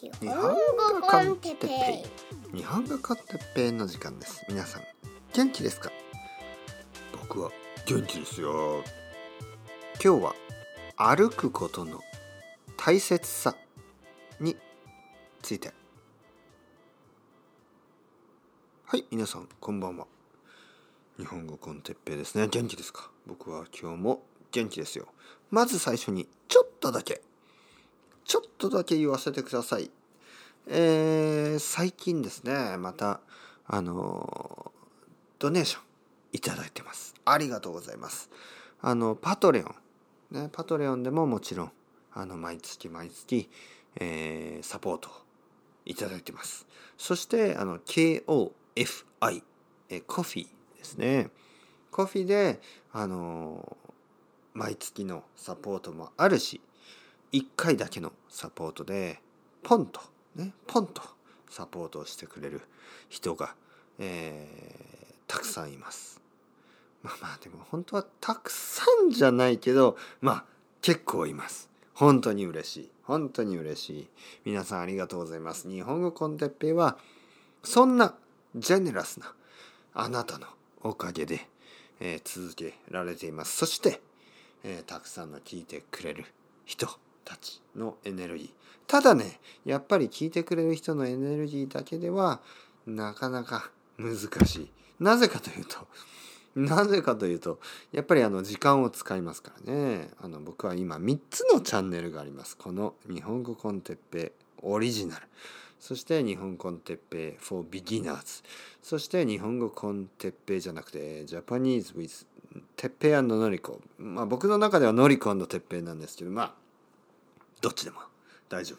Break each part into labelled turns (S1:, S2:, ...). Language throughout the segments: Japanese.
S1: 日本語コンテッペイ。
S2: 日本語コンテッペイの時間です。皆さん元気ですか？僕は元気ですよ。今日は歩くことの大切さについて。はい皆さんこんばんは。日本語コンテッペイですね。元気ですか？僕は今日も元気ですよ。まず最初にちょっとだけちょっとだけ言わせてください。えー、最近ですねまたあのドネーションいただいてます。ありがとうございます。あのパトレオン。ねパトレオンでももちろんあの毎月毎月、えー、サポートいただいてます。そしてあの KOFI えコフィですね。コフィであの毎月のサポートもあるし1回だけのサポートでポンとねポンとサポートをしてくれる人が、えー、たくさんいます。まあまあでも本当はたくさんじゃないけどまあ結構います。本当に嬉しい。本当に嬉しい。皆さんありがとうございます。日本語コンテッペイはそんなジェネラスなあなたのおかげで、えー、続けられています。そして、えー、たくさんの聞いてくれる人たちのエネルギー。ただね、やっぱり聞いてくれる人のエネルギーだけではなかなか難しい。なぜかというと、なぜかというと、やっぱりあの時間を使いますからね。あの僕は今3つのチャンネルがあります。この日本語コンテッペイオリジナル。そして日本コンテッペイ for beginners。そして日本語 con テッペイじゃなくて、 Japanese with テッペイノリコ。まあ僕の中ではノリコテッペイなんですけど、まあどっちでも。大丈夫。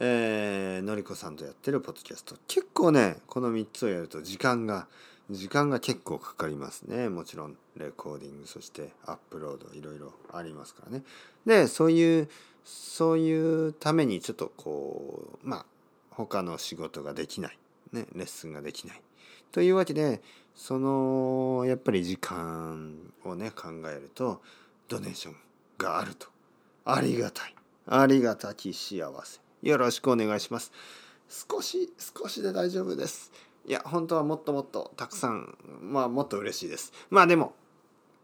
S2: えー、のりこさんとやってるポッドキャスト。結構ねこの3つをやると時間が時間が結構かかりますね。もちろんレコーディングそしてアップロードいろいろありますからね。でそういうそういうためにちょっとこうまあ他の仕事ができない、ね、レッスンができない。というわけでそのやっぱり時間をね考えるとドネーションがあると。ありがたい。ありがたき幸せよろしくお願いします。少し、少しで大丈夫です。いや、本当はもっともっとたくさん、まあもっと嬉しいです。まあでも、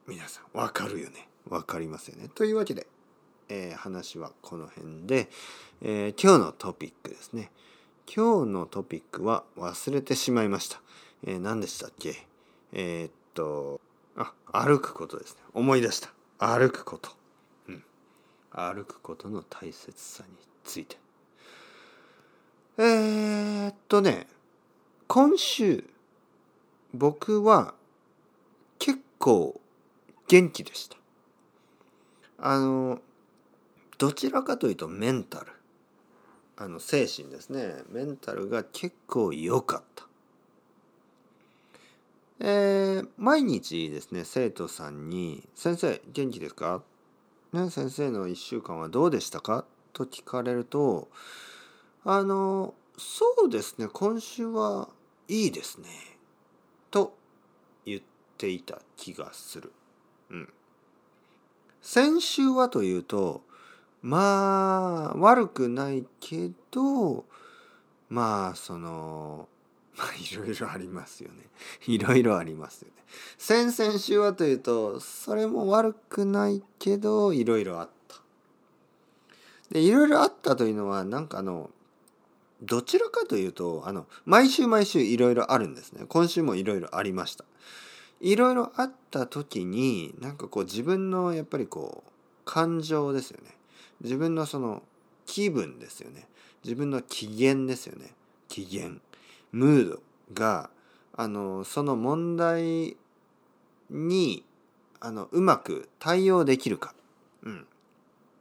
S2: 皆さんわかるよね。わかりますよね。というわけで、えー、話はこの辺で、えー、今日のトピックですね。今日のトピックは忘れてしまいました。えー、何でしたっけ？えー、っと、あ、歩くことですね。思い出した。歩くこと。歩くことの大切さについて。えー、っとね今週僕は結構元気でしたあのどちらかというとメンタルあの精神ですねメンタルが結構良かったえー、毎日ですね生徒さんに「先生元気ですか?」ね「先生の1週間はどうでしたか?」と聞かれるとあのそうですね今週はいいですねと言っていた気がする。うん。先週はというとまあ悪くないけどまあそのまあいろいろありますよね。いろいろありますよね。先々週はというとそれも悪くないけどいろいろあった。でいろいろあったというのはなんかあのどちらかというとあの毎週毎週いろいろあるんですね今週もいろいろありましたいろいろあった時になんかこう自分のやっぱりこう感情ですよね自分のその気分ですよね自分の機嫌ですよね機嫌ムードがあのその問題にあのうまく対応できるか。うん。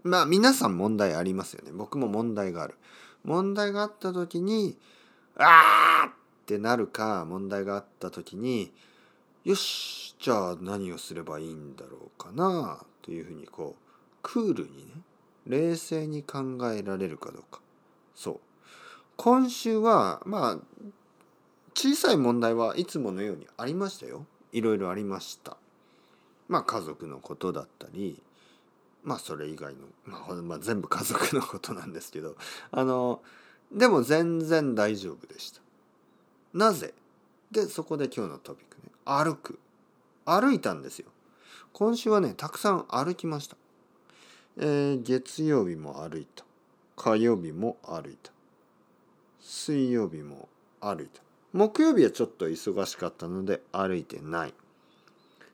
S2: まあ皆さん問題ありますよね。僕も問題がある。問題があった時に「あー!」ってなるか問題があった時に「よしじゃあ何をすればいいんだろうかな」というふうにこうクールにね冷静に考えられるかどうか。そう。今週はまあ小さい問題はいつものようにありましたよ。いろいろありました。まあ家族のことだったりまあそれ以外の、まあ、まあ全部家族のことなんですけどあのでも全然大丈夫でした。なぜ？でそこで今日のトピックね。歩く。歩いたんですよ。今週はねたくさん歩きました、えー、月曜日も歩いた。火曜日も歩いた。水曜日も歩いた。木曜日はちょっと忙しかったので歩いてない。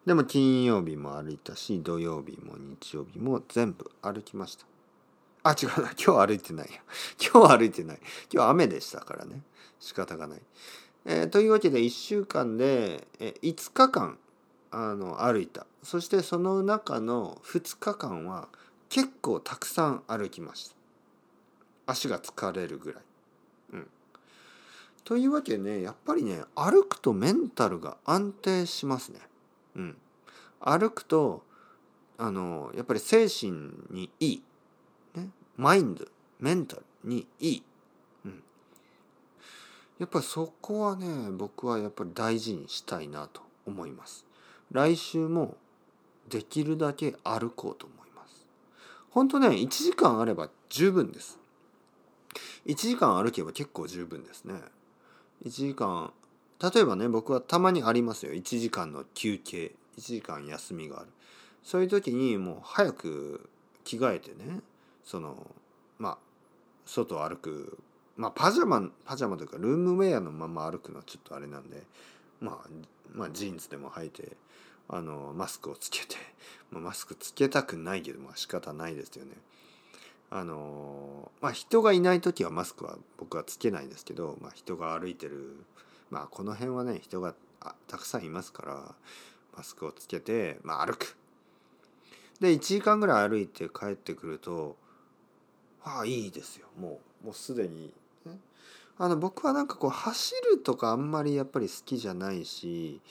S2: でも金曜日も歩いたし土曜日も日曜日も全部歩きました。あ違うな。今日歩いてないや。今日歩いてない。今日雨でしたからね。仕方がない、えー、というわけで1週間で、え、5日間あの歩いた。そしてその中の2日間は結構たくさん歩きました。足が疲れるぐらい。というわけでねやっぱりね歩くとメンタルが安定しますね。うん、歩くとあのやっぱり精神にいい、ね、マインドメンタルにいい、うん、やっぱりそこはね僕はやっぱり大事にしたいなと思います。来週もできるだけ歩こうと思います。本当ね1時間あれば十分です。1時間歩けば結構十分ですね。1時間。例えばね僕はたまにありますよ。1時間の休憩。1時間休みがある。そういう時にもう早く着替えてねそのまあ外を歩く。まあパジャマパジャマというかルームウェアのまま歩くのはちょっとあれなんでまあまあジーンズでも履いてあのマスクをつけて、まあ、マスクつけたくないけどまあ仕方ないですよね。あのまあ人がいない時はマスクは僕はつけないですけど、まあ、人が歩いてるまあこの辺はね人がたくさんいますからマスクをつけて、まあ、歩く。で1時間ぐらい歩いて帰ってくるとああいいですよもうもうすでに、ね、あの僕はなんかこう走るとかあんまりやっぱり好きじゃないし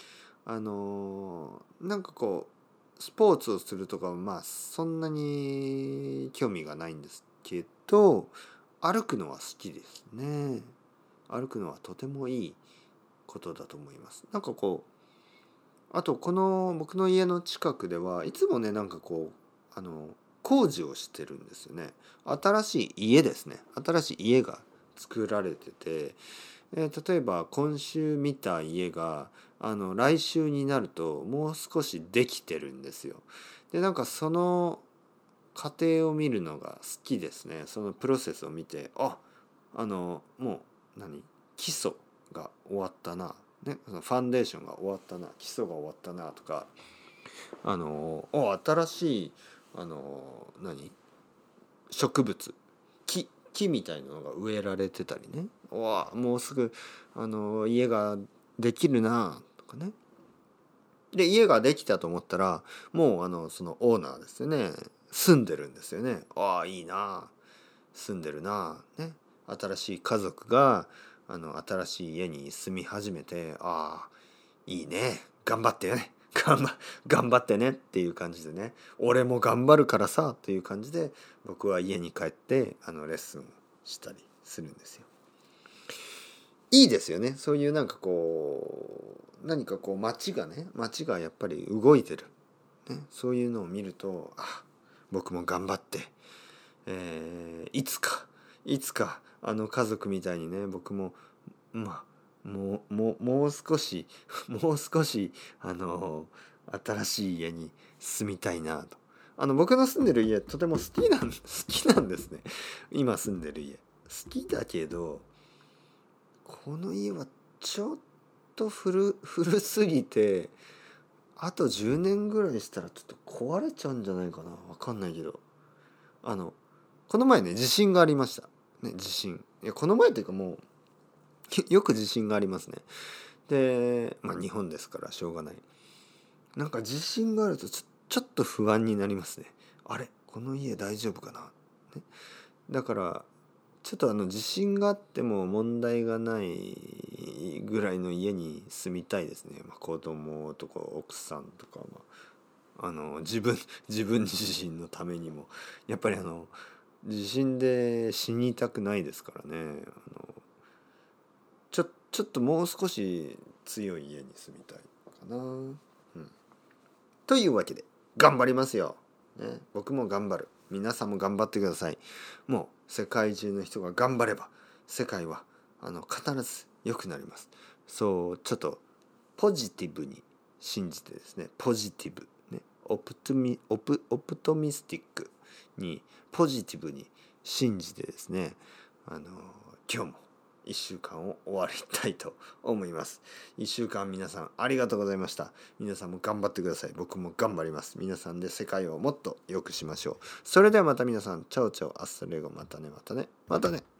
S2: あのなんかこうスポーツをするとかはまあそんなに興味がないんですけど歩くのは好きですね。歩くのはとてもいいことだと思います。なんかこうあとこの僕の家の近くではいつもねなんかこうあの工事をしてるんですよね。新しい家ですね。新しい家が作られてて、えー、例えば今週見た家があの来週になるともう少しできてるんですよ。でなんかその過程を見るのが好きですね。そのプロセスを見てああのもう何？基礎が終わったな、ね、そのファンデーションが終わったな。基礎が終わったなとかあのお新しいあの何？植物。木木みたいなのが植えられてたりね。おもうすぐあの家ができるな。かね。で家ができたと思ったらもうあのそのオーナーですよね。住んでるんですよね。ああいいな。住んでるな。ね。新しい家族があの新しい家に住み始めてああいいね。頑張ってね。頑張頑張ってね。っていう感じでね。俺も頑張るからさ。っていう感じで僕は家に帰ってあのレッスンをしたりするんですよ。いいですよね。そういうなんかこう何かこう街がね街がやっぱり動いてる、ね、そういうのを見るとあ僕も頑張って、えー、いつかいつかあの家族みたいにね僕もまあもうもうもう少し もう少しあの新しい家に住みたいなと。あの僕の住んでる家とても好きなん 好きなんですね。今住んでる家。好きだけどこの家はちょっと古 古すぎてあと10年ぐらいしたらちょっと壊れちゃうんじゃないかな。分かんないけど。あのこの前ね地震がありました。ね地震。いやこの前というかもうよく地震がありますね。でまあ日本ですからしょうがない。なんか地震があるとちょちょっと不安になりますね。あれ？この家大丈夫かな、ね、だからちょっとあの地震があっても問題がないぐらいの家に住みたいですね、まあ、子供とか奥さんとか、まあ、あの自分 自分自身のためにもやっぱりあの地震で死にたくないですからねあのちょちょっともう少し強い家に住みたいかな。うん、というわけで頑張りますよ。ね、僕も頑張る。皆さんも頑張ってください。もう世界中の人が頑張れば世界はあの必ず良くなります。そうちょっとポジティブに信じてですねポジティブね optimi op optimistic にポジティブに信じてですねあの今日も1週間を終わりたいと思います。1週間皆さんありがとうございました。皆さんも頑張ってください。僕も頑張ります。皆さんで世界をもっと良くしましょう。それではまた皆さん。 ciao ciao。 hasta luego またねまたねまたね。